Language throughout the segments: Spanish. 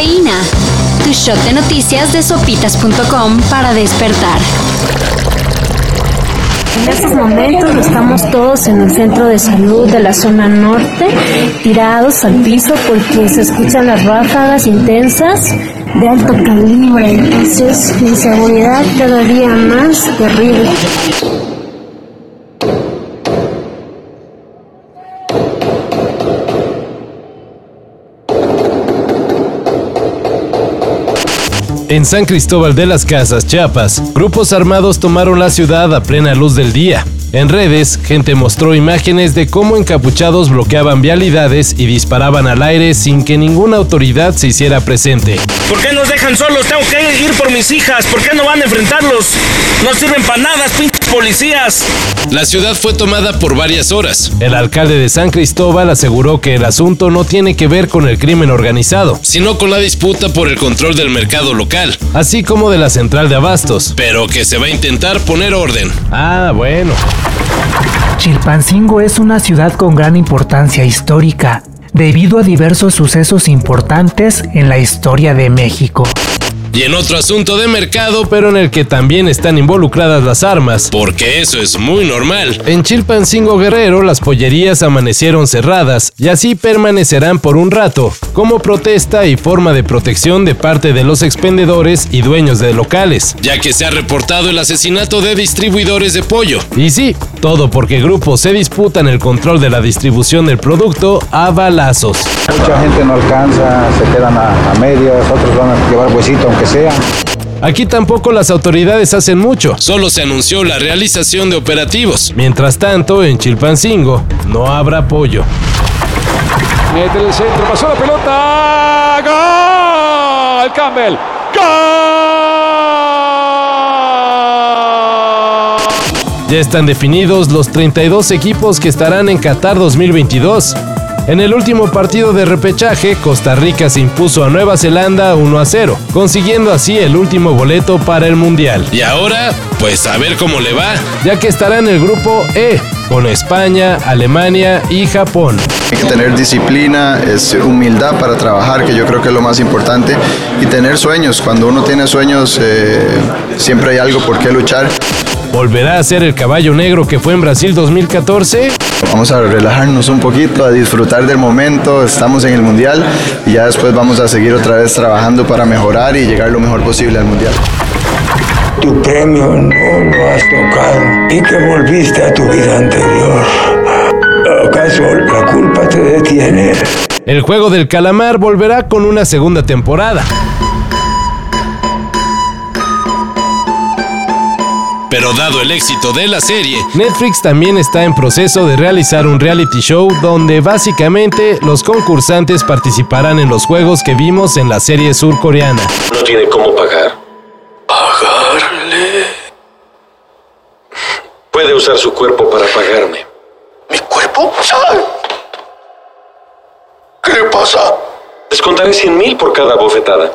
Cafeína. Tu shot de noticias de sopitas.com para despertar. En estos momentos estamos todos en el centro de salud de la zona norte, tirados al piso porque se escuchan las ráfagas intensas de alto calibre. Entonces, inseguridad cada día más terrible. En San Cristóbal de las Casas, Chiapas, grupos armados tomaron la ciudad a plena luz del día. En redes, gente mostró imágenes de cómo encapuchados bloqueaban vialidades y disparaban al aire sin que ninguna autoridad se hiciera presente. ¿Por qué nos dejan solos? Tengo que ir por mis hijas. ¿Por qué no van a enfrentarlos? No sirven para nada, pinches policías. La ciudad fue tomada por varias horas. El alcalde de San Cristóbal aseguró que el asunto no tiene que ver con el crimen organizado, sino con la disputa por el control del mercado local, así como de la central de abastos, pero que se va a intentar poner orden. Ah, bueno. Chilpancingo es una ciudad con gran importancia histórica, debido a diversos sucesos importantes en la historia de México. Y en otro asunto de mercado, pero en el que también están involucradas las armas, porque eso es muy normal. En Chilpancingo Guerrero las pollerías amanecieron cerradas y así permanecerán por un rato, como protesta y forma de protección de parte de los expendedores y dueños de locales, ya que se ha reportado el asesinato de distribuidores de pollo. Y sí, todo porque grupos se disputan el control de la distribución del producto a balazos. Mucha gente no alcanza, se quedan a, a medias, otros van a llevar huesito sea. Aquí tampoco las autoridades hacen mucho, solo se anunció la realización de operativos. Mientras tanto, en Chilpancingo no habrá apoyo. Mete el centro, pasó la pelota. ¡Gol! Campbell. ¡Gol! Ya están definidos los 32 equipos que estarán en Qatar 2022. En el último partido de repechaje, Costa Rica se impuso a Nueva Zelanda 1 a 0, consiguiendo así el último boleto para el Mundial. Y ahora, pues a ver cómo le va, ya que estará en el grupo E, con España, Alemania y Japón. Hay que tener disciplina, es humildad para trabajar, que yo creo que es lo más importante, y tener sueños. Cuando uno tiene sueños, eh, siempre hay algo por qué luchar. ¿Volverá a ser el caballo negro que fue en Brasil 2014? Vamos a relajarnos un poquito, a disfrutar del momento, estamos en el Mundial y ya después vamos a seguir otra vez trabajando para mejorar y llegar lo mejor posible al Mundial. Tu premio no lo has tocado y que volviste a tu vida anterior. ¿Acaso la culpa te detiene? El juego del calamar volverá con una segunda temporada. Pero dado el éxito de la serie, Netflix también está en proceso de realizar un reality show donde básicamente los concursantes participarán en los juegos que vimos en la serie surcoreana. ¿No tiene cómo pagar? ¿Pagarle? Puede usar su cuerpo para pagarme. ¿Mi cuerpo? ¿Qué le pasa? Descontaré 100 mil por cada bofetada.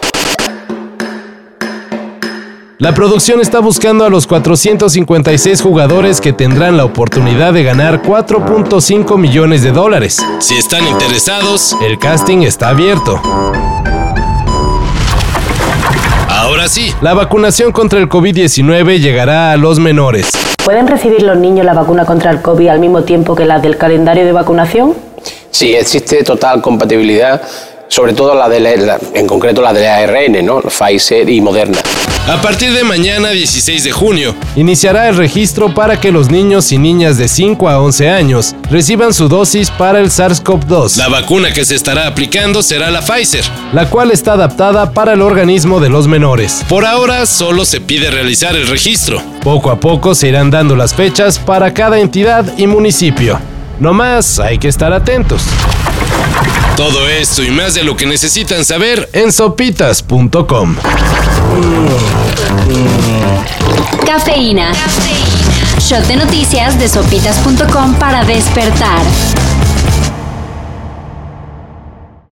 La producción está buscando a los 456 jugadores que tendrán la oportunidad de ganar 4.5 millones de dólares. Si están interesados, el casting está abierto. Ahora sí, la vacunación contra el COVID-19 llegará a los menores. ¿Pueden recibir los niños la vacuna contra el COVID al mismo tiempo que la del calendario de vacunación? Sí, existe total compatibilidad, sobre todo la de la, en concreto la de ARN, ¿no? Pfizer y Moderna. A partir de mañana 16 de junio, iniciará el registro para que los niños y niñas de 5 a 11 años reciban su dosis para el SARS-CoV-2. La vacuna que se estará aplicando será la Pfizer, la cual está adaptada para el organismo de los menores. Por ahora solo se pide realizar el registro. Poco a poco se irán dando las fechas para cada entidad y municipio. No más, hay que estar atentos. Todo esto y más de lo que necesitan saber en sopitas.com. Cafeína. Shot de noticias de sopitas.com para despertar.